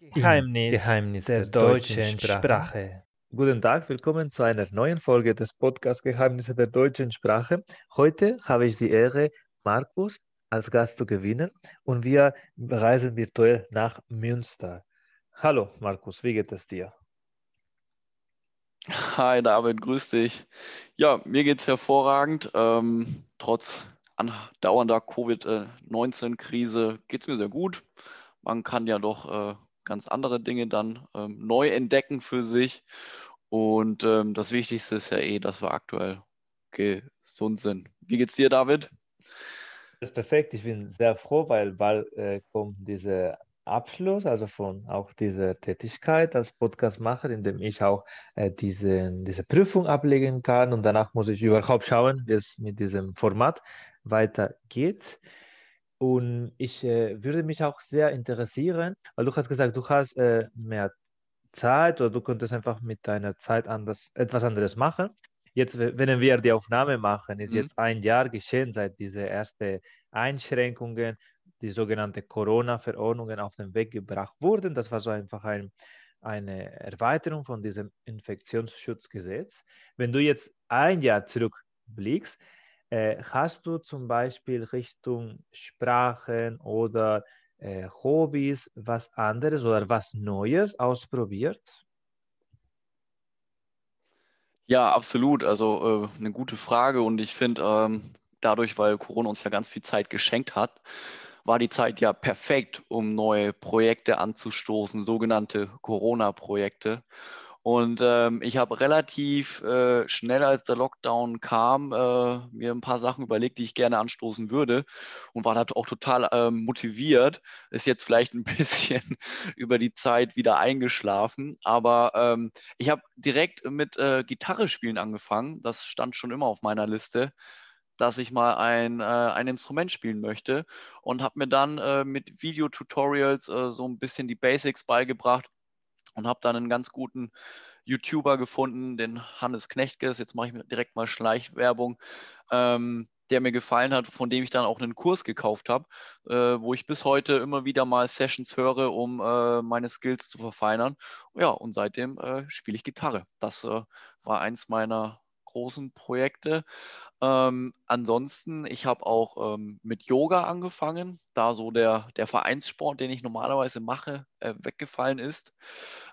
Geheimnis, Geheimnis der, der deutschen Sprache. Sprache. Guten Tag, willkommen zu einer neuen Folge des Podcasts Geheimnisse der deutschen Sprache. Heute habe ich die Ehre, Markus als Gast zu gewinnen und wir reisen virtuell nach Münster. Hallo Markus, wie geht es dir? Hi David, grüß dich. Ja, mir geht es hervorragend. Ähm, trotz andauernder Covid-19-Krise geht es mir sehr gut. Man kann ja doch äh, ganz andere Dinge dann ähm, neu entdecken für sich. Und ähm, das Wichtigste ist ja eh, dass wir aktuell gesund sind. Wie geht's dir, David? Das ist perfekt. Ich bin sehr froh, weil bald äh, kommt dieser Abschluss, also von auch dieser Tätigkeit als Podcastmacher, in dem ich auch äh, diese, diese Prüfung ablegen kann und danach muss ich überhaupt schauen, wie es mit diesem Format weitergeht. Und ich äh, würde mich auch sehr interessieren, weil du hast gesagt, du hast äh, mehr Zeit oder du könntest einfach mit deiner Zeit anders, etwas anderes machen. Jetzt, wenn wir die Aufnahme machen, ist mhm. jetzt ein Jahr geschehen seit diese ersten Einschränkungen, die sogenannte Corona-Verordnungen auf den Weg gebracht wurden. Das war so einfach ein, eine Erweiterung von diesem Infektionsschutzgesetz. Wenn du jetzt ein Jahr zurückblickst, äh, hast du zum Beispiel Richtung Sprachen oder äh, Hobbys was anderes oder was Neues ausprobiert? Ja, absolut. Also äh, eine gute Frage und ich finde, ähm, dadurch, weil Corona uns ja ganz viel Zeit geschenkt hat, war die Zeit ja perfekt, um neue Projekte anzustoßen, sogenannte Corona-Projekte. Und ähm, ich habe relativ äh, schnell, als der Lockdown kam, äh, mir ein paar Sachen überlegt, die ich gerne anstoßen würde und war da auch total ähm, motiviert. Ist jetzt vielleicht ein bisschen über die Zeit wieder eingeschlafen, aber ähm, ich habe direkt mit äh, Gitarre spielen angefangen. Das stand schon immer auf meiner Liste dass ich mal ein, äh, ein Instrument spielen möchte und habe mir dann äh, mit Videotutorials äh, so ein bisschen die Basics beigebracht und habe dann einen ganz guten YouTuber gefunden, den Hannes Knechtges. Jetzt mache ich direkt mal Schleichwerbung. Ähm, der mir gefallen hat, von dem ich dann auch einen Kurs gekauft habe, äh, wo ich bis heute immer wieder mal Sessions höre, um äh, meine Skills zu verfeinern. Ja, und seitdem äh, spiele ich Gitarre. Das äh, war eins meiner großen Projekte. Ähm, ansonsten, ich habe auch ähm, mit Yoga angefangen, da so der, der Vereinssport, den ich normalerweise mache, äh, weggefallen ist.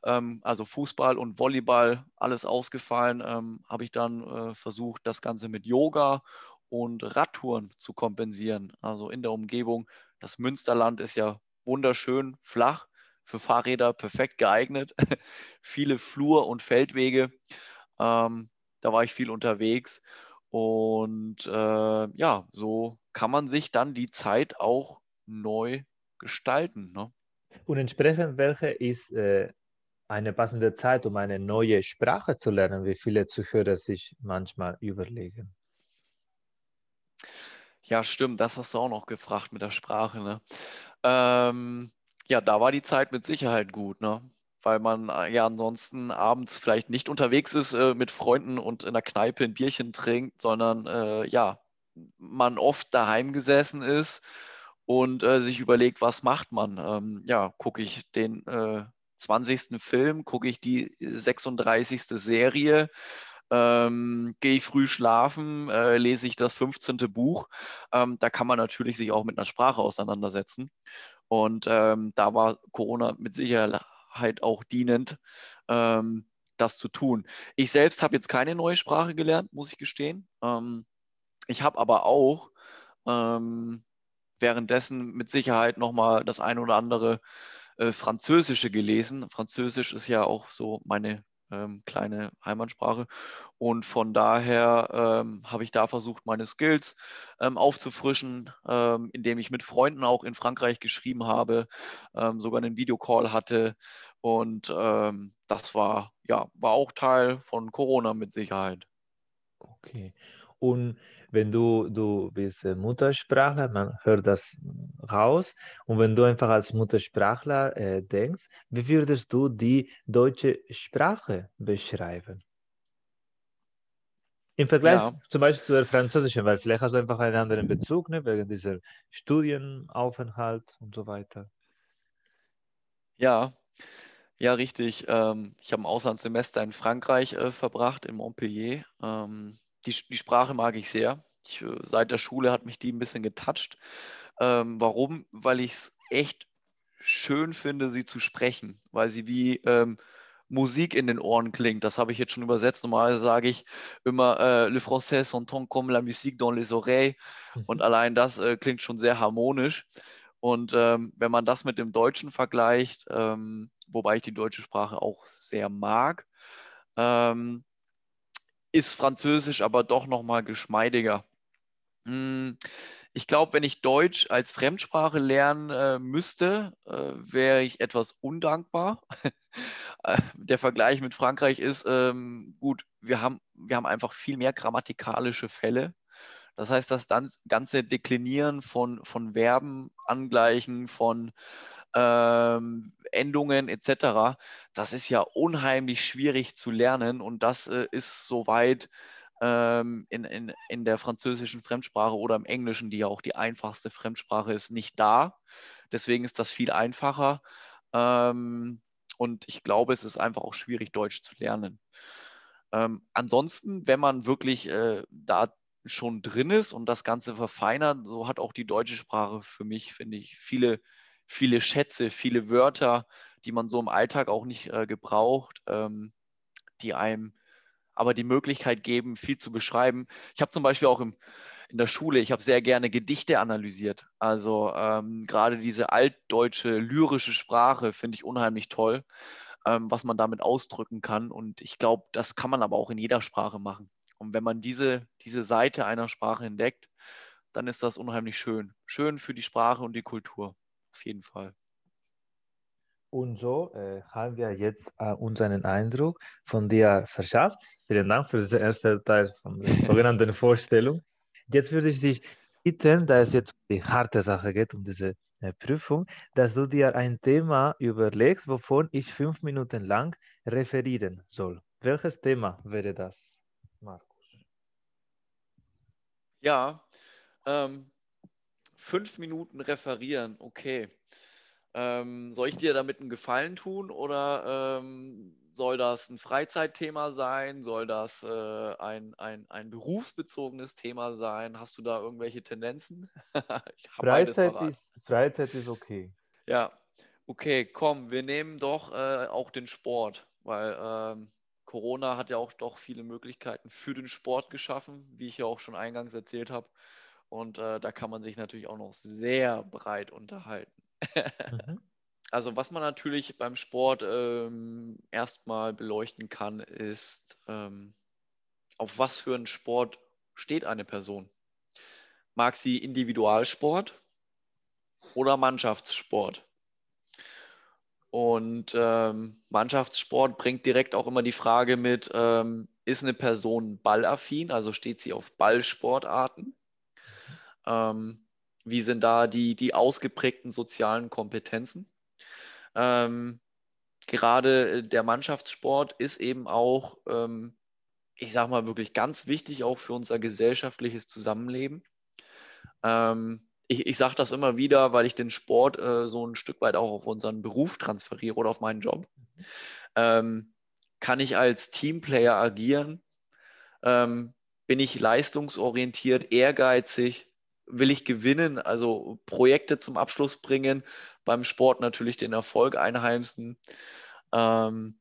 Ähm, also Fußball und Volleyball, alles ausgefallen, ähm, habe ich dann äh, versucht, das Ganze mit Yoga und Radtouren zu kompensieren. Also in der Umgebung. Das Münsterland ist ja wunderschön flach, für Fahrräder perfekt geeignet. Viele Flur- und Feldwege. Ähm, da war ich viel unterwegs und äh, ja, so kann man sich dann die Zeit auch neu gestalten. Ne? Und entsprechend, welche ist äh, eine passende Zeit, um eine neue Sprache zu lernen, wie viele Zuhörer sich manchmal überlegen? Ja, stimmt, das hast du auch noch gefragt mit der Sprache. Ne? Ähm, ja, da war die Zeit mit Sicherheit gut. Ne? Weil man äh, ja ansonsten abends vielleicht nicht unterwegs ist äh, mit Freunden und in der Kneipe ein Bierchen trinkt, sondern äh, ja, man oft daheim gesessen ist und äh, sich überlegt, was macht man? Ähm, ja, gucke ich den 20. Äh, Film, gucke ich die 36. Serie, ähm, gehe ich früh schlafen, äh, lese ich das 15. Buch. Ähm, da kann man natürlich sich auch mit einer Sprache auseinandersetzen. Und ähm, da war Corona mit Sicherheit halt auch dienend, ähm, das zu tun. Ich selbst habe jetzt keine neue Sprache gelernt, muss ich gestehen. Ähm, ich habe aber auch ähm, währenddessen mit Sicherheit nochmal das eine oder andere äh, Französische gelesen. Französisch ist ja auch so meine ähm, kleine Heimatsprache. Und von daher ähm, habe ich da versucht, meine Skills ähm, aufzufrischen, ähm, indem ich mit Freunden auch in Frankreich geschrieben habe, ähm, sogar einen Videocall hatte. Und ähm, das war, ja, war auch Teil von Corona mit Sicherheit. Okay. Und wenn du, du bist äh, Muttersprachler, man hört das raus. Und wenn du einfach als Muttersprachler äh, denkst, wie würdest du die deutsche Sprache beschreiben? Im Vergleich ja. zum Beispiel zur französischen, weil vielleicht hast du einfach einen anderen Bezug, ne, wegen dieser Studienaufenthalt und so weiter. Ja, Ja, richtig. Ähm, ich habe ein Auslandssemester in Frankreich äh, verbracht, in Montpellier. Ähm, die, die Sprache mag ich sehr. Ich, äh, seit der Schule hat mich die ein bisschen getoucht. Ähm, warum? Weil ich es echt schön finde, sie zu sprechen, weil sie wie ähm, Musik in den Ohren klingt. Das habe ich jetzt schon übersetzt. Normalerweise sage ich immer, äh, le français s'entend comme la musique dans les oreilles. Mhm. Und allein das äh, klingt schon sehr harmonisch. Und ähm, wenn man das mit dem Deutschen vergleicht, ähm, wobei ich die deutsche Sprache auch sehr mag, ähm, ist Französisch aber doch nochmal geschmeidiger. Hm, ich glaube, wenn ich Deutsch als Fremdsprache lernen äh, müsste, äh, wäre ich etwas undankbar. Äh, der Vergleich mit Frankreich ist, ähm, gut, wir haben, wir haben einfach viel mehr grammatikalische Fälle. Das heißt, das ganze Deklinieren von, von Verben, Angleichen, von ähm, Endungen etc., das ist ja unheimlich schwierig zu lernen und das äh, ist soweit ähm, in, in, in der französischen Fremdsprache oder im Englischen, die ja auch die einfachste Fremdsprache ist, nicht da. Deswegen ist das viel einfacher. Ähm, und ich glaube, es ist einfach auch schwierig, Deutsch zu lernen. Ähm, ansonsten, wenn man wirklich äh, da schon drin ist und das Ganze verfeinert, so hat auch die deutsche Sprache für mich, finde ich, viele, viele Schätze, viele Wörter, die man so im Alltag auch nicht äh, gebraucht, ähm, die einem aber die Möglichkeit geben, viel zu beschreiben. Ich habe zum Beispiel auch im, in der Schule, ich habe sehr gerne Gedichte analysiert. Also ähm, gerade diese altdeutsche lyrische Sprache finde ich unheimlich toll, ähm, was man damit ausdrücken kann. Und ich glaube, das kann man aber auch in jeder Sprache machen. Und wenn man diese, diese Seite einer Sprache entdeckt, dann ist das unheimlich schön. Schön für die Sprache und die Kultur. Auf jeden Fall. Und so äh, haben wir jetzt äh, unseren Eindruck von dir verschafft. Vielen Dank für den ersten Teil von der sogenannten Vorstellung. Jetzt würde ich dich bitten, da es jetzt um die harte Sache geht, um diese äh, Prüfung, dass du dir ein Thema überlegst, wovon ich fünf Minuten lang referieren soll. Welches Thema wäre das, Markus? Ja, ähm, fünf Minuten referieren, okay. Ähm, soll ich dir damit einen Gefallen tun oder ähm, soll das ein Freizeitthema sein? Soll das äh, ein, ein, ein berufsbezogenes Thema sein? Hast du da irgendwelche Tendenzen? Freizeit, ist, Freizeit ist okay. Ja, okay, komm, wir nehmen doch äh, auch den Sport, weil ähm, Corona hat ja auch doch viele Möglichkeiten für den Sport geschaffen, wie ich ja auch schon eingangs erzählt habe. Und äh, da kann man sich natürlich auch noch sehr breit unterhalten. Mhm. Also was man natürlich beim Sport ähm, erstmal beleuchten kann, ist, ähm, auf was für einen Sport steht eine Person. Mag sie Individualsport oder Mannschaftssport? Und ähm, Mannschaftssport bringt direkt auch immer die Frage mit, ähm, ist eine Person ballaffin, also steht sie auf Ballsportarten? Ähm, wie sind da die, die ausgeprägten sozialen Kompetenzen? Ähm, gerade der Mannschaftssport ist eben auch, ähm, ich sage mal, wirklich ganz wichtig auch für unser gesellschaftliches Zusammenleben. Ähm, ich, ich sage das immer wieder, weil ich den Sport äh, so ein Stück weit auch auf unseren Beruf transferiere oder auf meinen Job. Ähm, kann ich als Teamplayer agieren? Ähm, bin ich leistungsorientiert, ehrgeizig? Will ich gewinnen, also Projekte zum Abschluss bringen, beim Sport natürlich den Erfolg einheimsen. Ähm,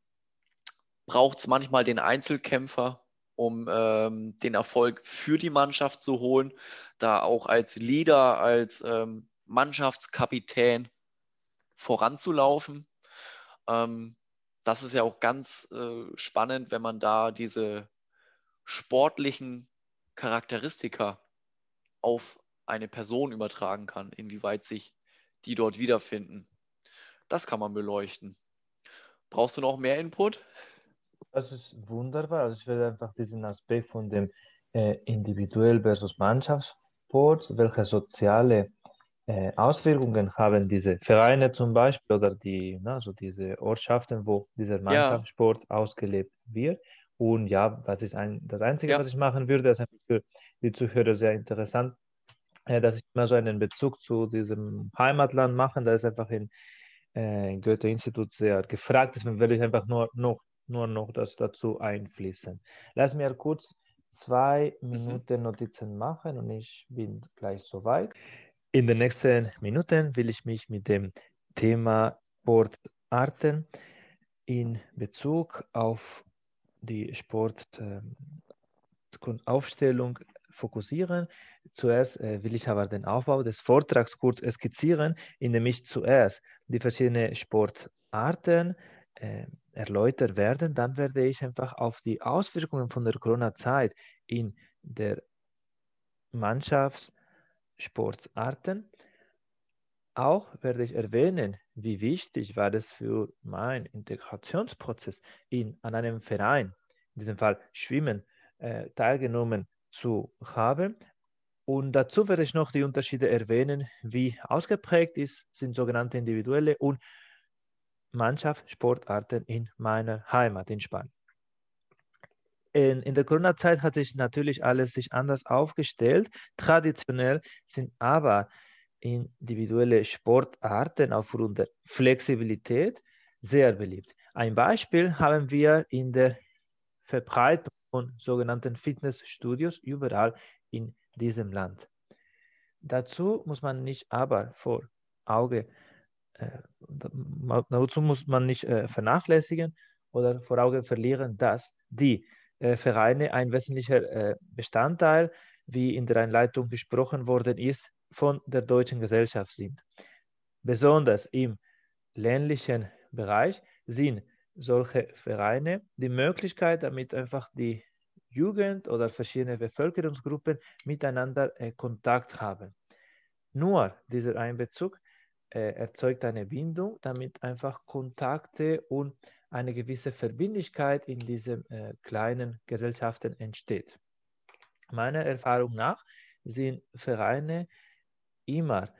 Braucht es manchmal den Einzelkämpfer, um ähm, den Erfolg für die Mannschaft zu holen, da auch als Leader, als ähm, Mannschaftskapitän voranzulaufen. Ähm, das ist ja auch ganz äh, spannend, wenn man da diese sportlichen Charakteristika auf eine Person übertragen kann, inwieweit sich die dort wiederfinden. Das kann man beleuchten. Brauchst du noch mehr Input? Das ist wunderbar. Also ich werde einfach diesen Aspekt von dem äh, individuell versus Mannschaftssport, welche soziale äh, Auswirkungen haben diese Vereine zum Beispiel oder die, na, also diese Ortschaften, wo dieser Mannschaftssport ja. ausgelebt wird. Und ja, was ist ein, das Einzige, ja. was ich machen würde, ist für die Zuhörer sehr interessant, dass ich immer so einen Bezug zu diesem Heimatland mache. Da ist einfach in, äh, Goethe-Institut sehr gefragt. Deswegen werde ich einfach nur noch, nur noch das dazu einfließen. Lass mir kurz zwei mhm. Minuten Notizen machen und ich bin gleich soweit. In den nächsten Minuten will ich mich mit dem Thema Sportarten in Bezug auf die Sportaufstellung ähm, fokussieren. Zuerst äh, will ich aber den Aufbau des Vortrags kurz skizzieren, indem ich zuerst die verschiedenen Sportarten äh, erläutert werden. Dann werde ich einfach auf die Auswirkungen von der Corona-Zeit in der Mannschaftssportarten auch werde ich erwähnen, wie wichtig war es für meinen Integrationsprozess in, an einem Verein, in diesem Fall Schwimmen, äh, teilgenommen zu haben. Und dazu werde ich noch die Unterschiede erwähnen, wie ausgeprägt ist, sind sogenannte individuelle und Mannschaftssportarten in meiner Heimat in Spanien. In, in der Corona-Zeit hat sich natürlich alles sich anders aufgestellt. Traditionell sind aber individuelle Sportarten aufgrund der Flexibilität sehr beliebt. Ein Beispiel haben wir in der Verbreitung von sogenannten Fitnessstudios überall in diesem Land. Dazu muss man nicht aber vor Auge, äh, dazu muss man nicht äh, vernachlässigen oder vor Auge verlieren, dass die äh, Vereine ein wesentlicher äh, Bestandteil, wie in der Einleitung gesprochen worden ist, von der deutschen Gesellschaft sind. Besonders im ländlichen Bereich sind solche Vereine die Möglichkeit, damit einfach die Jugend oder verschiedene Bevölkerungsgruppen miteinander äh, Kontakt haben. Nur dieser Einbezug äh, erzeugt eine Bindung, damit einfach Kontakte und eine gewisse Verbindlichkeit in diesen äh, kleinen Gesellschaften entsteht. Meiner Erfahrung nach sind Vereine immer,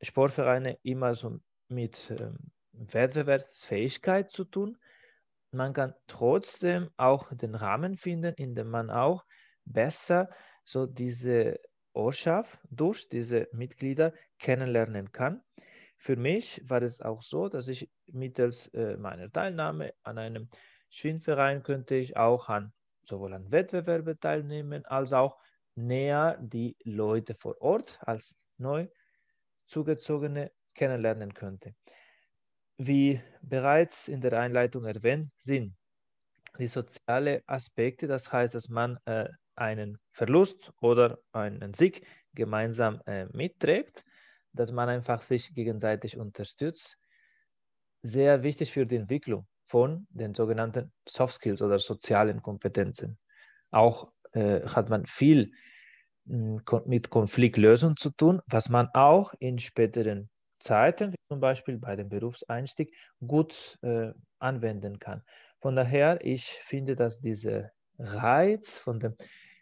Sportvereine immer so mit ähm, Wettbewerbsfähigkeit zu tun. Man kann trotzdem auch den Rahmen finden, in dem man auch besser so diese Ortschaft durch diese Mitglieder kennenlernen kann. Für mich war es auch so, dass ich mittels äh, meiner Teilnahme an einem Schwimmverein könnte ich auch an sowohl an Wettbewerben teilnehmen, als auch näher die Leute vor Ort als neu zugezogene kennenlernen könnte. Wie bereits in der Einleitung erwähnt, sind die sozialen Aspekte, das heißt, dass man äh, einen Verlust oder einen Sieg gemeinsam äh, mitträgt, dass man einfach sich gegenseitig unterstützt, sehr wichtig für die Entwicklung von den sogenannten Soft Skills oder sozialen Kompetenzen. Auch äh, hat man viel hm, mit Konfliktlösung zu tun, was man auch in späteren Zeiten, wie zum Beispiel bei dem Berufseinstieg, gut äh, anwenden kann. Von daher, ich finde, dass dieser Reiz von den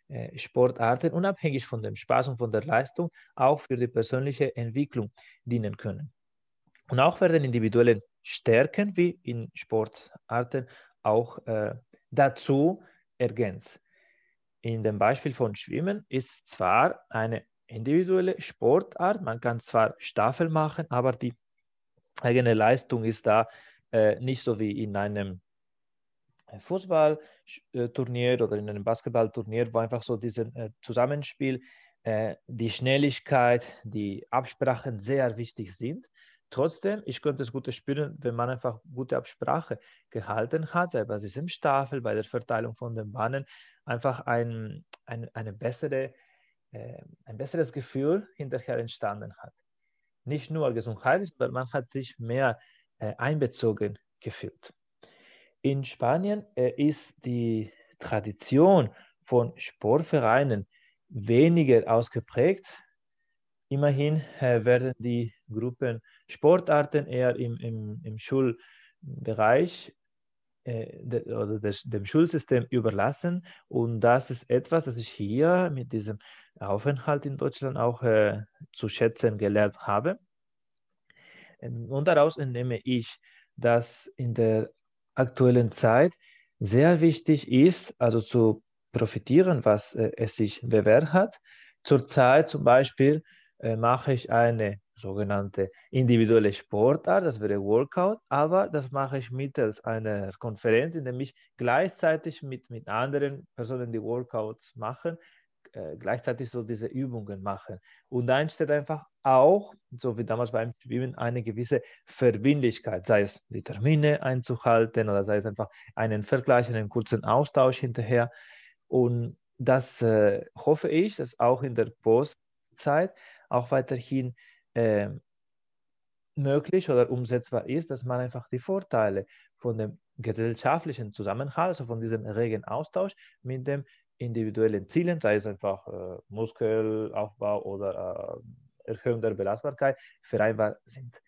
äh, Sportarten, unabhängig von dem Spaß und von der Leistung, auch für die persönliche Entwicklung dienen können. Und auch werden individuelle Stärken wie in Sportarten auch äh, dazu ergänzt. In dem Beispiel von Schwimmen ist zwar eine individuelle Sportart, man kann zwar Staffel machen, aber die eigene Leistung ist da äh, nicht so wie in einem Fußballturnier oder in einem Basketballturnier, wo einfach so dieses äh, Zusammenspiel, äh, die Schnelligkeit, die Absprachen sehr wichtig sind. Trotzdem, ich könnte es gut spüren, wenn man einfach gute Absprache gehalten hat, sei bei diesem Staffel, bei der Verteilung von den Bahnen, einfach ein, ein, eine bessere, äh, ein besseres Gefühl hinterher entstanden hat. Nicht nur gesundheitlich, sondern man hat sich mehr äh, einbezogen gefühlt. In Spanien äh, ist die Tradition von Sportvereinen weniger ausgeprägt. Immerhin äh, werden die Gruppen Sportarten eher im, im, im Schulbereich de, oder des, dem Schulsystem überlassen. Und das ist etwas, das ich hier mit diesem Aufenthalt in Deutschland auch äh, zu schätzen gelernt habe. Ähm, und daraus entnehme ich, dass in der aktuellen Zeit sehr wichtig ist, also zu profitieren, was äh, es sich bewährt hat. Zurzeit zum Beispiel äh, mache ich eine sogenannte individuelle Sportart, das wäre Workout, aber das mache ich mittels einer Konferenz, in der ich gleichzeitig mit, mit anderen Personen, die Workouts machen, äh, gleichzeitig so diese Übungen machen. Und da entsteht einfach auch, so wie damals beim Schwimmen, eine gewisse Verbindlichkeit, sei es die Termine einzuhalten oder sei es einfach einen Vergleich, einen kurzen Austausch hinterher. Und das äh, hoffe ich, dass auch in der Postzeit auch weiterhin äh, möglich oder umsetzbar ist, dass man einfach die Vorteile von dem gesellschaftlichen Zusammenhalt, also von diesem regen Austausch mit dem individuellen Zielen, sei es einfach äh, Muskelaufbau oder äh, Erhöhung der Belastbarkeit, vereinbar sind.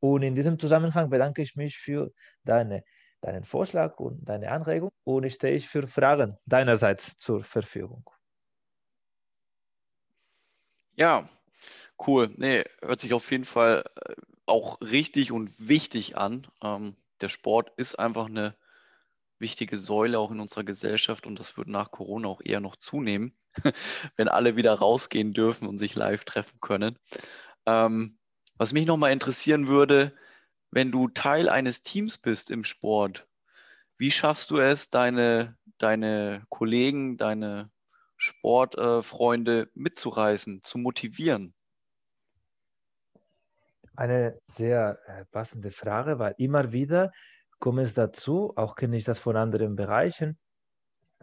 Und in diesem Zusammenhang bedanke ich mich für deine, deinen Vorschlag und deine Anregung und ich stehe für Fragen deinerseits zur Verfügung. Ja, cool. Nee, hört sich auf jeden Fall äh, auch richtig und wichtig an. Ähm, der Sport ist einfach eine wichtige Säule auch in unserer Gesellschaft und das wird nach Corona auch eher noch zunehmen, wenn alle wieder rausgehen dürfen und sich live treffen können. Ähm, was mich nochmal interessieren würde, wenn du Teil eines Teams bist im Sport, wie schaffst du es, deine, deine Kollegen, deine Sportfreunde äh, mitzureißen, zu motivieren? Eine sehr äh, passende Frage, weil immer wieder kommt es dazu, auch kenne ich das von anderen Bereichen,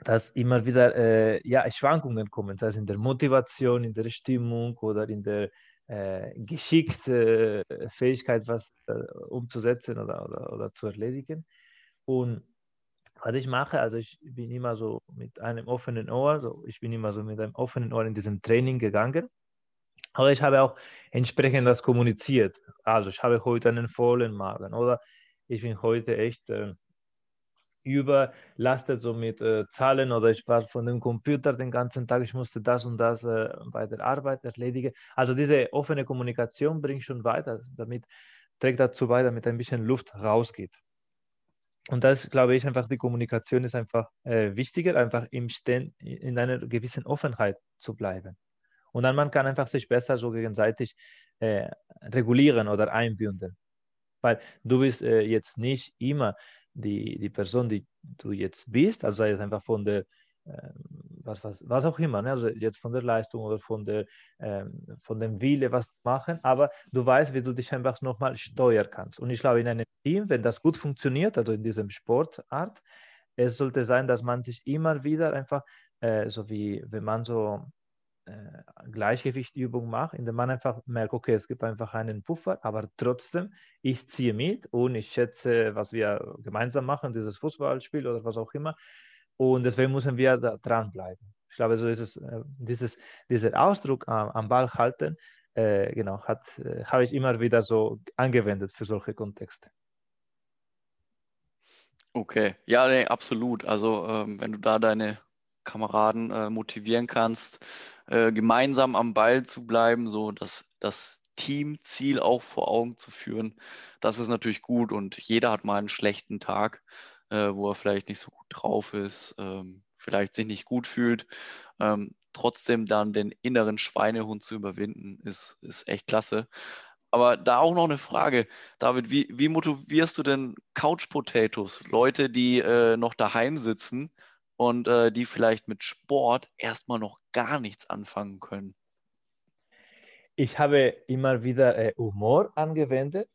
dass immer wieder äh, ja, Schwankungen kommen, sei es in der Motivation, in der Stimmung oder in der äh, geschickte äh, Fähigkeit, was äh, umzusetzen oder, oder, oder zu erledigen. Und was ich mache, also ich bin immer so mit einem offenen Ohr, so ich bin immer so mit einem offenen Ohr in diesem Training gegangen. Aber ich habe auch entsprechend das kommuniziert. Also ich habe heute einen vollen Magen oder ich bin heute echt äh, überlastet so mit äh, Zahlen oder ich war von dem Computer den ganzen Tag, ich musste das und das äh, bei der Arbeit erledigen. Also diese offene Kommunikation bringt schon weiter, damit trägt dazu bei, damit ein bisschen Luft rausgeht. Und das glaube ich einfach, die Kommunikation ist einfach äh, wichtiger, einfach im Sten in einer gewissen Offenheit zu bleiben. Und dann man kann einfach sich besser so gegenseitig äh, regulieren oder einbinden. Weil du bist äh, jetzt nicht immer die, die Person, die du jetzt bist, also sei es einfach von der, äh, was, was, was auch immer, ne? also jetzt von der Leistung oder von, der, äh, von dem Wille, was machen, aber du weißt, wie du dich einfach nochmal steuern kannst. Und ich glaube, in einem Team, wenn das gut funktioniert, also in diesem Sportart, es sollte sein, dass man sich immer wieder einfach, äh, so wie wenn man so äh, Gleichgewichtübung mache, indem man einfach merkt, okay, es gibt einfach einen Puffer, aber trotzdem, ich ziehe mit und ich schätze, was wir gemeinsam machen, dieses Fußballspiel oder was auch immer. Und deswegen müssen wir da dranbleiben. Ich glaube, so ist es, äh, dieses, dieser Ausdruck am, am Ball halten, äh, genau, äh, habe ich immer wieder so angewendet für solche Kontexte. Okay, ja, nee, absolut. Also ähm, wenn du da deine Kameraden äh, motivieren kannst, äh, gemeinsam am Ball zu bleiben, so dass das Teamziel auch vor Augen zu führen. Das ist natürlich gut und jeder hat mal einen schlechten Tag, äh, wo er vielleicht nicht so gut drauf ist, ähm, vielleicht sich nicht gut fühlt. Ähm, trotzdem dann den inneren Schweinehund zu überwinden, ist, ist echt klasse. Aber da auch noch eine Frage, David, wie, wie motivierst du denn Couch Potatoes, Leute, die äh, noch daheim sitzen und äh, die vielleicht mit Sport erstmal noch gar nichts anfangen können? Ich habe immer wieder äh, Humor angewendet,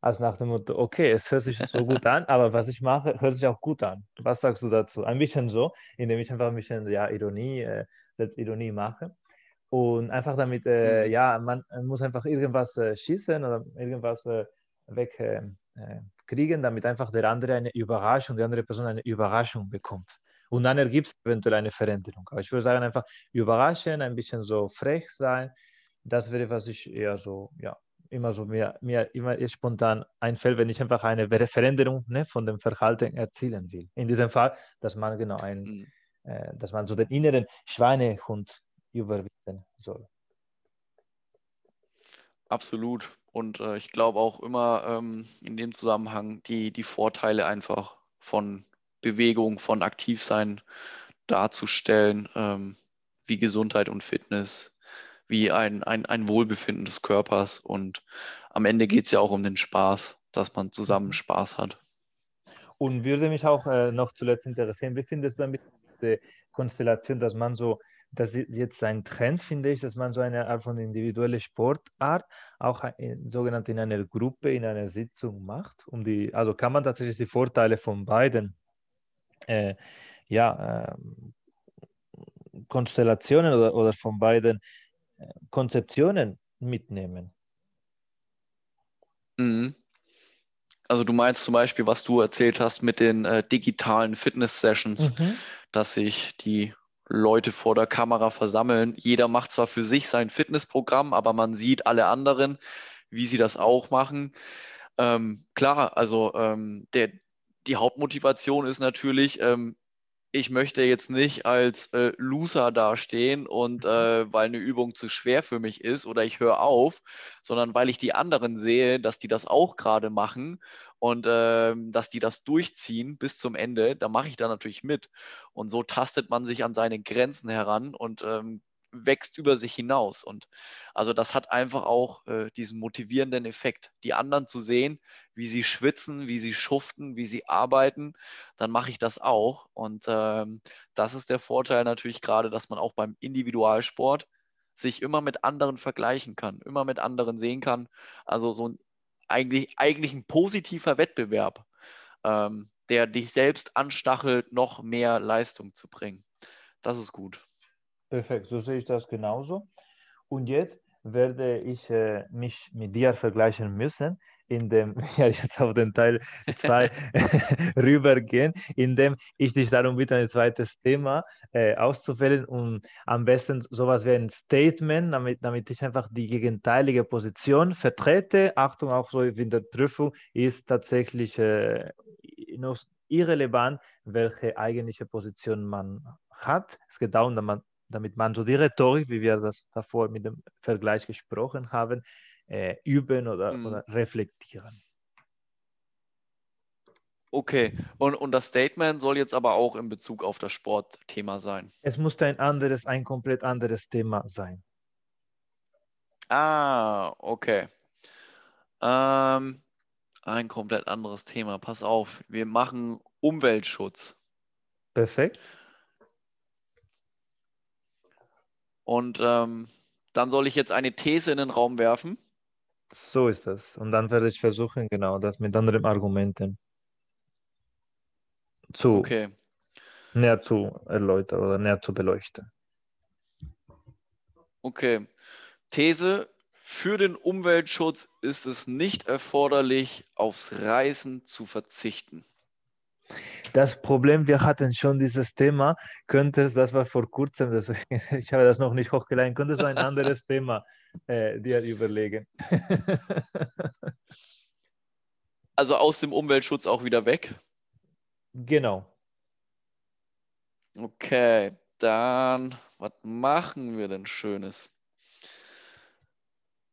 als nach dem Motto, okay, es hört sich so gut an, aber was ich mache, hört sich auch gut an. Was sagst du dazu? Ein bisschen so, indem ich einfach ein bisschen ja, Ironie, äh, Selbstironie mache. Und einfach damit, äh, mhm. ja, man muss einfach irgendwas äh, schießen oder irgendwas äh, wegkriegen, äh, damit einfach der andere eine Überraschung, die andere Person eine Überraschung bekommt. Und dann ergibt es eventuell eine Veränderung. Aber ich würde sagen, einfach überraschen, ein bisschen so frech sein. Das wäre, was ich eher so, ja, immer so mir, mir immer spontan einfällt, wenn ich einfach eine Veränderung ne, von dem Verhalten erzielen will. In diesem Fall, dass man genau ein, mhm. äh, dass man so den inneren Schweinehund überwinden soll. Absolut. Und äh, ich glaube auch immer ähm, in dem Zusammenhang die, die Vorteile einfach von Bewegung, von Aktivsein darzustellen, ähm, wie Gesundheit und Fitness, wie ein, ein, ein Wohlbefinden des Körpers. Und am Ende geht es ja auch um den Spaß, dass man zusammen mhm. Spaß hat. Und würde mich auch äh, noch zuletzt interessieren, wie findest du damit diese Konstellation, dass man so, das ist jetzt ein Trend, finde ich, dass man so eine Art von individuelle Sportart auch in, sogenannt in einer Gruppe, in einer Sitzung macht, um die, also kann man tatsächlich die Vorteile von beiden äh, ja, äh, Konstellationen oder, oder von beiden äh, Konzeptionen mitnehmen. Mhm. Also du meinst zum Beispiel, was du erzählt hast mit den äh, digitalen Fitness-Sessions, mhm. dass sich die Leute vor der Kamera versammeln. Jeder macht zwar für sich sein Fitnessprogramm, aber man sieht alle anderen, wie sie das auch machen. Ähm, klar, also ähm, der, die Hauptmotivation ist natürlich, ähm, ich möchte jetzt nicht als äh, Loser dastehen und mhm. äh, weil eine Übung zu schwer für mich ist oder ich höre auf, sondern weil ich die anderen sehe, dass die das auch gerade machen und äh, dass die das durchziehen bis zum Ende, da mache ich da natürlich mit. Und so tastet man sich an seine Grenzen heran und ähm, wächst über sich hinaus. Und also das hat einfach auch äh, diesen motivierenden Effekt, die anderen zu sehen, wie sie schwitzen, wie sie schuften, wie sie arbeiten, dann mache ich das auch. Und ähm, das ist der Vorteil natürlich gerade, dass man auch beim Individualsport sich immer mit anderen vergleichen kann, immer mit anderen sehen kann. Also so ein eigentlich, eigentlich ein positiver Wettbewerb, ähm, der dich selbst anstachelt, noch mehr Leistung zu bringen. Das ist gut. Perfekt, so sehe ich das genauso. Und jetzt werde ich äh, mich mit dir vergleichen müssen, indem wir jetzt auf den Teil 2 rübergehen, indem ich dich darum bitte, ein zweites Thema äh, auszuwählen und am besten sowas wie ein Statement, damit, damit ich einfach die gegenteilige Position vertrete. Achtung, auch so in der Prüfung ist tatsächlich äh, irrelevant, welche eigentliche Position man hat. Es geht darum, dass man damit man so die Rhetorik, wie wir das davor mit dem Vergleich gesprochen haben, äh, üben oder, mhm. oder reflektieren. Okay, und, und das Statement soll jetzt aber auch in Bezug auf das Sportthema sein. Es muss ein anderes, ein komplett anderes Thema sein. Ah, okay. Ähm, ein komplett anderes Thema. Pass auf, wir machen Umweltschutz. Perfekt. Und ähm, dann soll ich jetzt eine These in den Raum werfen. So ist das. Und dann werde ich versuchen, genau das mit anderen Argumenten zu okay. näher zu erläutern oder näher zu beleuchten. Okay. These: Für den Umweltschutz ist es nicht erforderlich, aufs Reisen zu verzichten. Das Problem, wir hatten schon dieses Thema, könnte es, das war vor kurzem, das, ich habe das noch nicht hochgeladen, könnte so ein anderes Thema äh, dir überlegen. also aus dem Umweltschutz auch wieder weg? Genau. Okay, dann, was machen wir denn Schönes?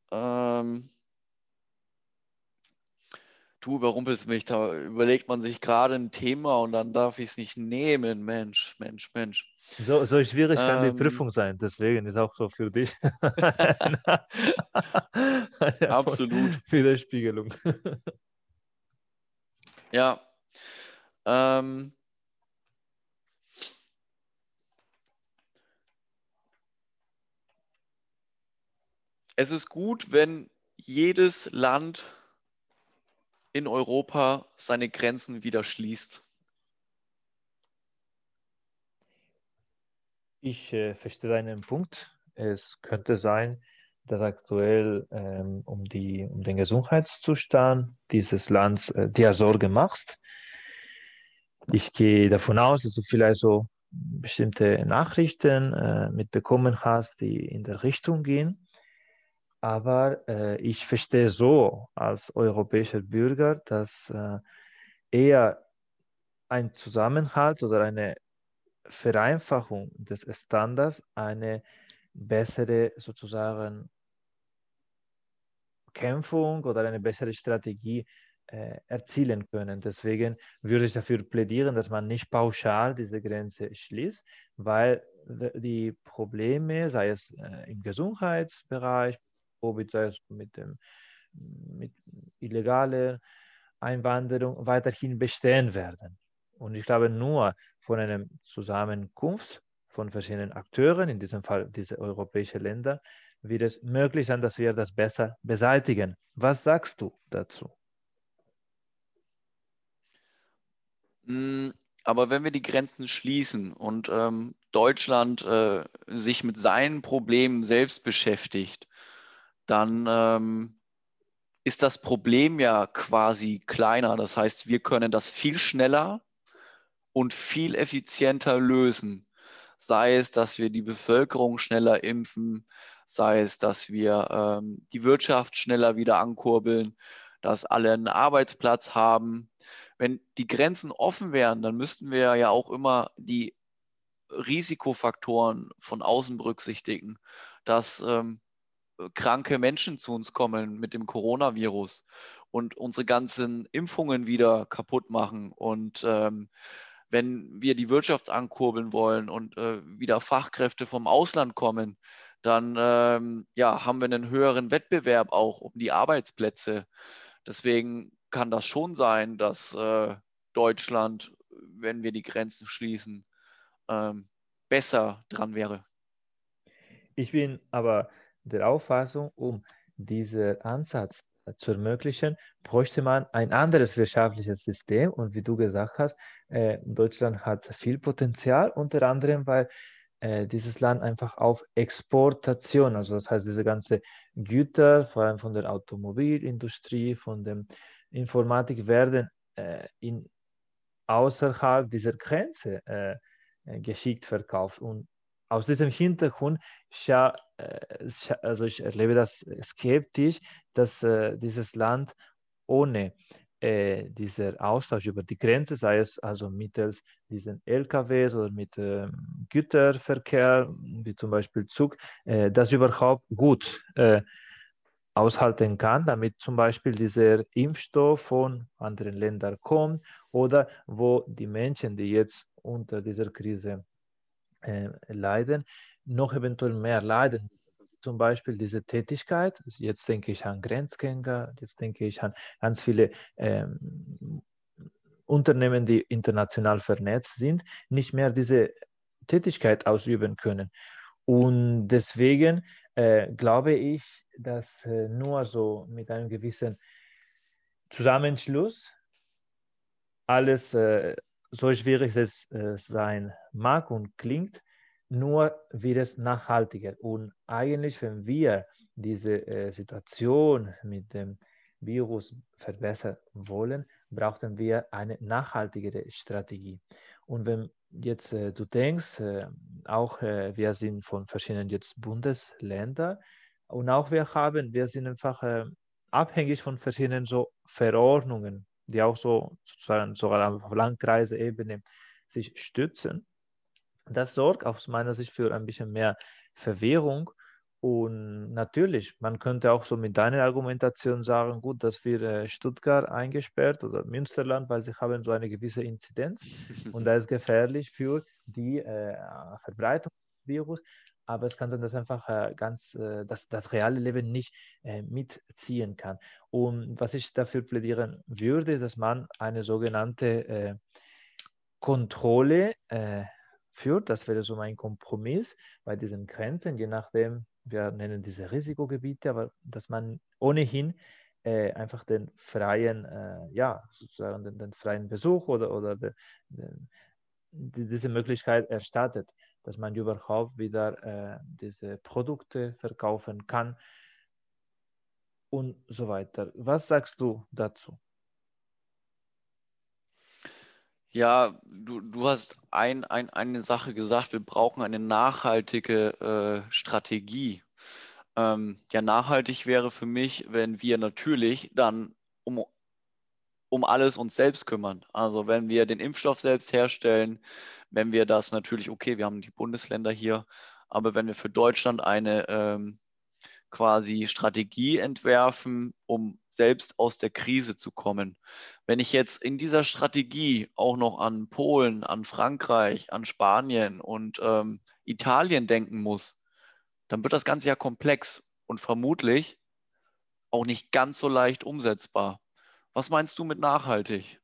Ähm, du überrumpelst mich, da überlegt man sich gerade ein Thema und dann darf ich es nicht nehmen. Mensch, Mensch, Mensch. So, so schwierig kann ähm, die Prüfung sein, deswegen ist auch so für dich. Absolut. Widerspiegelung. ja. Ähm, es ist gut, wenn jedes Land in Europa seine Grenzen wieder schließt? Ich äh, verstehe deinen Punkt. Es könnte sein, dass aktuell ähm, um, die, um den Gesundheitszustand dieses Landes äh, dir Sorge machst. Ich gehe davon aus, dass du vielleicht so bestimmte Nachrichten äh, mitbekommen hast, die in der Richtung gehen. Aber äh, ich verstehe so als europäischer Bürger, dass äh, eher ein Zusammenhalt oder eine Vereinfachung des Standards eine bessere sozusagen Kämpfung oder eine bessere Strategie äh, erzielen können. Deswegen würde ich dafür plädieren, dass man nicht pauschal diese Grenze schließt, weil die Probleme, sei es äh, im Gesundheitsbereich, sei es mit, dem, mit illegaler Einwanderung, weiterhin bestehen werden. Und ich glaube, nur von einer Zusammenkunft von verschiedenen Akteuren, in diesem Fall diese europäischen Länder, wird es möglich sein, dass wir das besser beseitigen. Was sagst du dazu? Mm, aber wenn wir die Grenzen schließen und ähm, Deutschland äh, sich mit seinen Problemen selbst beschäftigt, dann ähm, ist das Problem ja quasi kleiner. Das heißt, wir können das viel schneller und viel effizienter lösen. Sei es, dass wir die Bevölkerung schneller impfen, sei es, dass wir ähm, die Wirtschaft schneller wieder ankurbeln, dass alle einen Arbeitsplatz haben. Wenn die Grenzen offen wären, dann müssten wir ja auch immer die Risikofaktoren von außen berücksichtigen, dass ähm, kranke Menschen zu uns kommen mit dem Coronavirus und unsere ganzen Impfungen wieder kaputt machen. Und ähm, wenn wir die Wirtschaft ankurbeln wollen und äh, wieder Fachkräfte vom Ausland kommen, dann ähm, ja, haben wir einen höheren Wettbewerb auch um die Arbeitsplätze. Deswegen kann das schon sein, dass äh, Deutschland, wenn wir die Grenzen schließen, ähm, besser dran wäre. Ich bin aber der Auffassung, um diesen Ansatz zu ermöglichen, bräuchte man ein anderes wirtschaftliches System. Und wie du gesagt hast, äh, Deutschland hat viel Potenzial, unter anderem, weil äh, dieses Land einfach auf Exportation, also das heißt, diese ganze Güter, vor allem von der Automobilindustrie, von der Informatik, werden äh, in, außerhalb dieser Grenze äh, geschickt verkauft. Und aus diesem Hintergrund, äh, also ich erlebe das skeptisch, dass äh, dieses Land ohne äh, dieser Austausch über die Grenze, sei es also mittels diesen LKWs oder mit äh, Güterverkehr, wie zum Beispiel Zug, äh, das überhaupt gut äh, aushalten kann, damit zum Beispiel dieser Impfstoff von anderen Ländern kommt oder wo die Menschen, die jetzt unter dieser Krise äh, leiden, noch eventuell mehr leiden. Zum Beispiel diese Tätigkeit, jetzt denke ich an Grenzgänger, jetzt denke ich an ganz viele ähm, Unternehmen, die international vernetzt sind, nicht mehr diese Tätigkeit ausüben können. Und deswegen äh, glaube ich, dass äh, nur so mit einem gewissen Zusammenschluss alles äh, so schwierig es äh, sein mag und klingt, nur wird es nachhaltiger. Und eigentlich, wenn wir diese äh, Situation mit dem Virus verbessern wollen, brauchen wir eine nachhaltigere Strategie. Und wenn jetzt äh, du denkst, äh, auch äh, wir sind von verschiedenen jetzt Bundesländern und auch wir haben, wir sind einfach äh, abhängig von verschiedenen so Verordnungen die auch so sozusagen sogar auf Landkreisebene sich stützen. Das sorgt aus meiner Sicht für ein bisschen mehr Verwirrung. Und natürlich, man könnte auch so mit deiner Argumentation sagen, gut, dass wir äh, Stuttgart eingesperrt oder Münsterland, weil sie haben so eine gewisse Inzidenz und da ist gefährlich für die äh, Verbreitung des Virus aber es kann sein, dass einfach äh, ganz äh, das, reale Leben nicht äh, mitziehen kann. Und was ich dafür plädieren würde, dass man eine sogenannte äh, Kontrolle führt, das wäre so mein Kompromiss bei diesen Grenzen, je nachdem, wir nennen diese Risikogebiete, aber dass man ohnehin einfach den freien, ja, sozusagen den, den, freien Besuch oder, oder den, diese Möglichkeit erstattet dass man überhaupt wieder äh, diese Produkte verkaufen kann und so weiter. Was sagst du dazu? Ja, du, du hast ein, ein, eine Sache gesagt, wir brauchen eine nachhaltige äh, Strategie. Ähm, ja, nachhaltig wäre für mich, wenn wir natürlich dann um um alles uns selbst kümmern. Also wenn wir den Impfstoff selbst herstellen, wenn wir das natürlich, okay, wir haben die Bundesländer hier, aber wenn wir für Deutschland eine ähm, quasi Strategie entwerfen, um selbst aus der Krise zu kommen. Wenn ich jetzt in dieser Strategie auch noch an Polen, an Frankreich, an Spanien und ähm, Italien denken muss, dann wird das Ganze ja komplex und vermutlich auch nicht ganz so leicht umsetzbar. Was meinst du mit nachhaltig?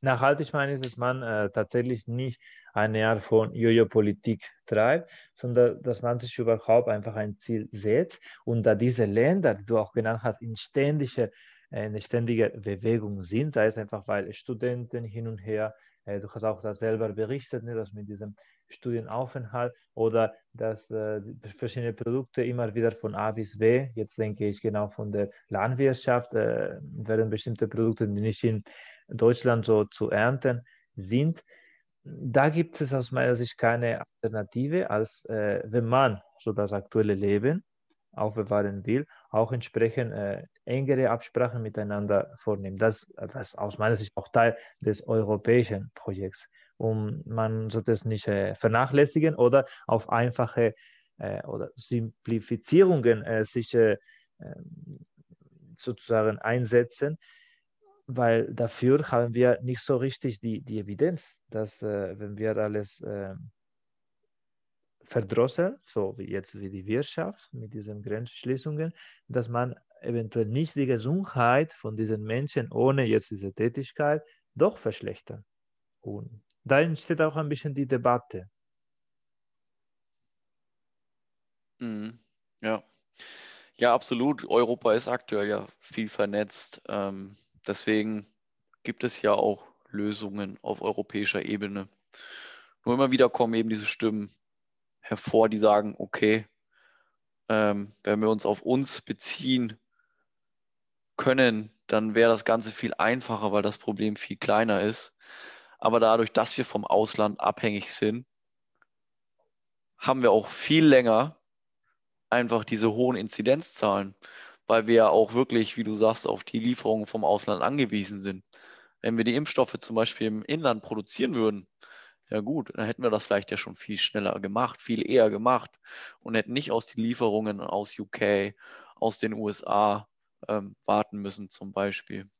Nachhaltig meine ich, dass man äh, tatsächlich nicht eine Art von Jojo-Politik treibt, sondern dass man sich überhaupt einfach ein Ziel setzt und da diese Länder, die du auch genannt hast, in ständiger, äh, in ständiger Bewegung sind, sei es einfach, weil Studenten hin und her, äh, du hast auch da selber berichtet, ne, dass mit diesem Studienaufenthalt oder dass äh, verschiedene Produkte immer wieder von A bis B, jetzt denke ich genau von der Landwirtschaft, äh, werden bestimmte Produkte, die nicht in Deutschland so zu ernten sind. Da gibt es aus meiner Sicht keine Alternative, als äh, wenn man so das aktuelle Leben aufbewahren will, auch entsprechend äh, engere Absprachen miteinander vornehmen. Das, ist aus meiner Sicht auch Teil des europäischen Projekts. Und man sollte es nicht äh, vernachlässigen oder auf einfache äh, oder Simplifizierungen äh, sich äh, ähm, sozusagen einsetzen, weil dafür haben wir nicht so richtig die, die Evidenz, dass äh, wenn wir alles äh, verdrosseln, so wie jetzt wie die Wirtschaft mit diesen Grenzschließungen, dass man eventuell nicht die Gesundheit von diesen Menschen ohne jetzt diese Tätigkeit doch verschlechtern. Und da entsteht auch ein bisschen die Debatte. Mhm. Ja. Ja, absolut. Europa ist aktuell ja viel vernetzt. Ähm, Deswegen gibt es ja auch Lösungen auf europäischer Ebene. Nur immer wieder kommen eben diese Stimmen hervor, die sagen, okay, ähm, wenn wir uns auf uns beziehen können, dann wäre das Ganze viel einfacher, weil das Problem viel kleiner ist. Aber dadurch, dass wir vom Ausland abhängig sind, haben wir auch viel länger einfach diese hohen Inzidenzzahlen weil wir ja auch wirklich, wie du sagst, auf die Lieferungen vom Ausland angewiesen sind. Wenn wir die Impfstoffe zum Beispiel im Inland produzieren würden, ja gut, dann hätten wir das vielleicht ja schon viel schneller gemacht, viel eher gemacht und hätten nicht aus den Lieferungen aus UK, aus den USA ähm, warten müssen zum Beispiel.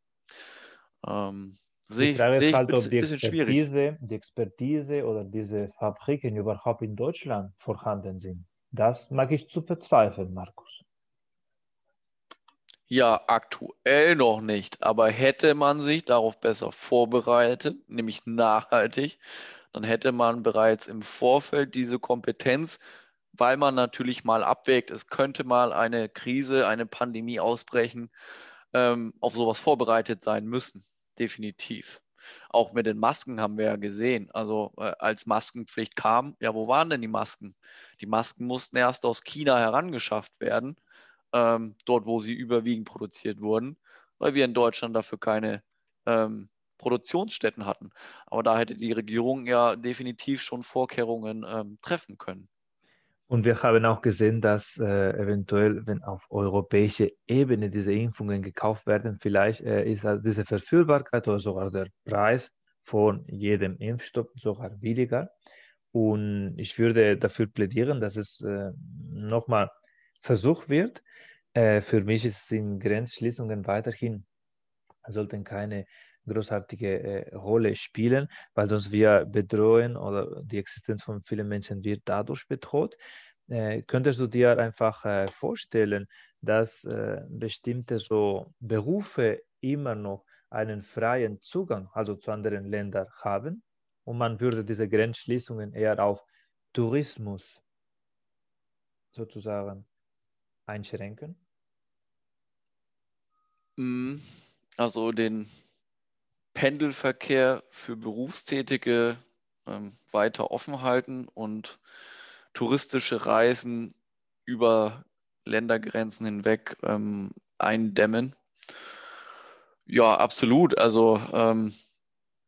Ähm, sehe ich, seh ich halt, ob die Expertise, die Expertise oder diese Fabriken überhaupt in Deutschland vorhanden sind. Das mag ich zu bezweifeln, Markus. Ja, aktuell noch nicht. Aber hätte man sich darauf besser vorbereitet, nämlich nachhaltig, dann hätte man bereits im Vorfeld diese Kompetenz, weil man natürlich mal abwägt, es könnte mal eine Krise, eine Pandemie ausbrechen, ähm, auf sowas vorbereitet sein müssen. Definitiv. Auch mit den Masken haben wir ja gesehen. Also äh, als Maskenpflicht kam, ja, wo waren denn die Masken? Die Masken mussten erst aus China herangeschafft werden ähm, dort wo sie überwiegend produziert wurden, weil wir in Deutschland dafür keine ähm, Produktionsstätten hatten. Aber da hätte die Regierung ja definitiv schon Vorkehrungen ähm, treffen können. Und wir haben auch gesehen, dass äh, eventuell, wenn auf europäischer Ebene diese Impfungen gekauft werden, vielleicht äh, ist halt diese Verfügbarkeit oder sogar der Preis von jedem Impfstoff sogar billiger. Und ich würde dafür plädieren, dass es äh, nochmal versucht wird. Äh, für mich sind Grenzschließungen weiterhin, sollten keine großartige äh, Rolle spielen, weil sonst wir bedrohen oder die Existenz von vielen Menschen wird dadurch bedroht. Äh, könntest du dir einfach äh, vorstellen, dass äh, bestimmte so Berufe immer noch einen freien Zugang, also zu anderen Ländern haben und man würde diese Grenzschließungen eher auf Tourismus sozusagen einschränken? Mhm. Also den Pendelverkehr für Berufstätige ähm, weiter offen halten und touristische Reisen über Ländergrenzen hinweg ähm, eindämmen. Ja, absolut. Also ähm,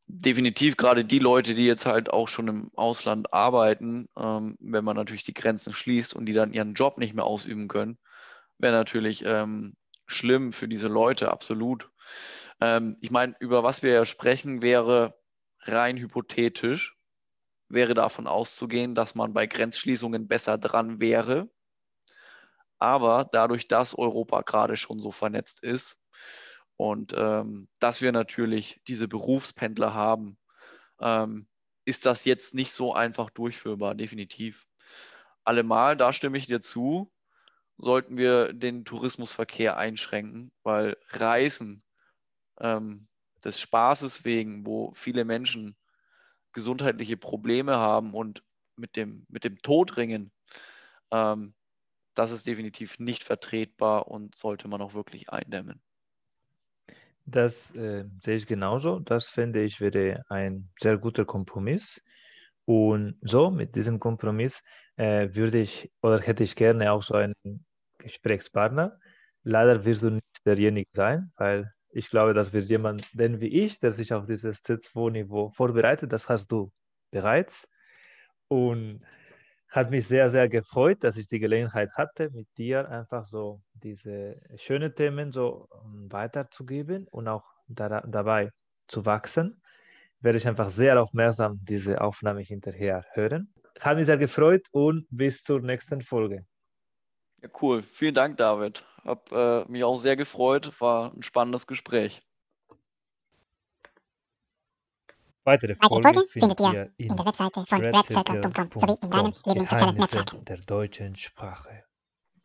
definitiv gerade die Leute, die jetzt halt auch schon im Ausland arbeiten, ähm, wenn man natürlich die Grenzen schließt und die dann ihren Job nicht mehr ausüben können, wäre natürlich ähm, schlimm für diese Leute, absolut. Ähm, ich meine, über was wir ja sprechen, wäre rein hypothetisch, wäre davon auszugehen, dass man bei Grenzschließungen besser dran wäre, Aber dadurch, dass Europa gerade schon so vernetzt ist und ähm, dass wir natürlich diese Berufspendler haben, ähm, ist das jetzt nicht so einfach durchführbar, definitiv. Allemal, da stimme ich dir zu, sollten wir den Tourismusverkehr einschränken, weil Reisen ähm, des Spaßes wegen, wo viele Menschen gesundheitliche Probleme haben und mit dem, mit dem Tod ringen, ähm, das ist definitiv nicht vertretbar und sollte man auch wirklich eindämmen. Das äh, sehe ich genauso. Das finde ich wäre ein sehr guter Kompromiss. Und so, mit diesem Kompromiss äh, würde ich oder hätte ich gerne auch so einen Gesprächspartner. Leider wirst du nicht derjenige sein, weil ich glaube, das wird jemand, denn wie ich, der sich auf dieses C2-Niveau vorbereitet, das hast du bereits. Und hat mich sehr, sehr gefreut, dass ich die Gelegenheit hatte, mit dir einfach so diese schönen Themen so ähm, weiterzugeben und auch da, dabei zu wachsen. Werde ich einfach sehr aufmerksam diese Aufnahme hinterher hören. Hat mich sehr gefreut und bis zur nächsten Folge. Ja, cool. Vielen Dank, David. Hab äh, mich auch sehr gefreut. War ein spannendes Gespräch. Weitere Folgen findet ihr in der Webseite von redcircle.com sowie in deinem Lieblingssozialen Netzwerk der deutschen Sprache.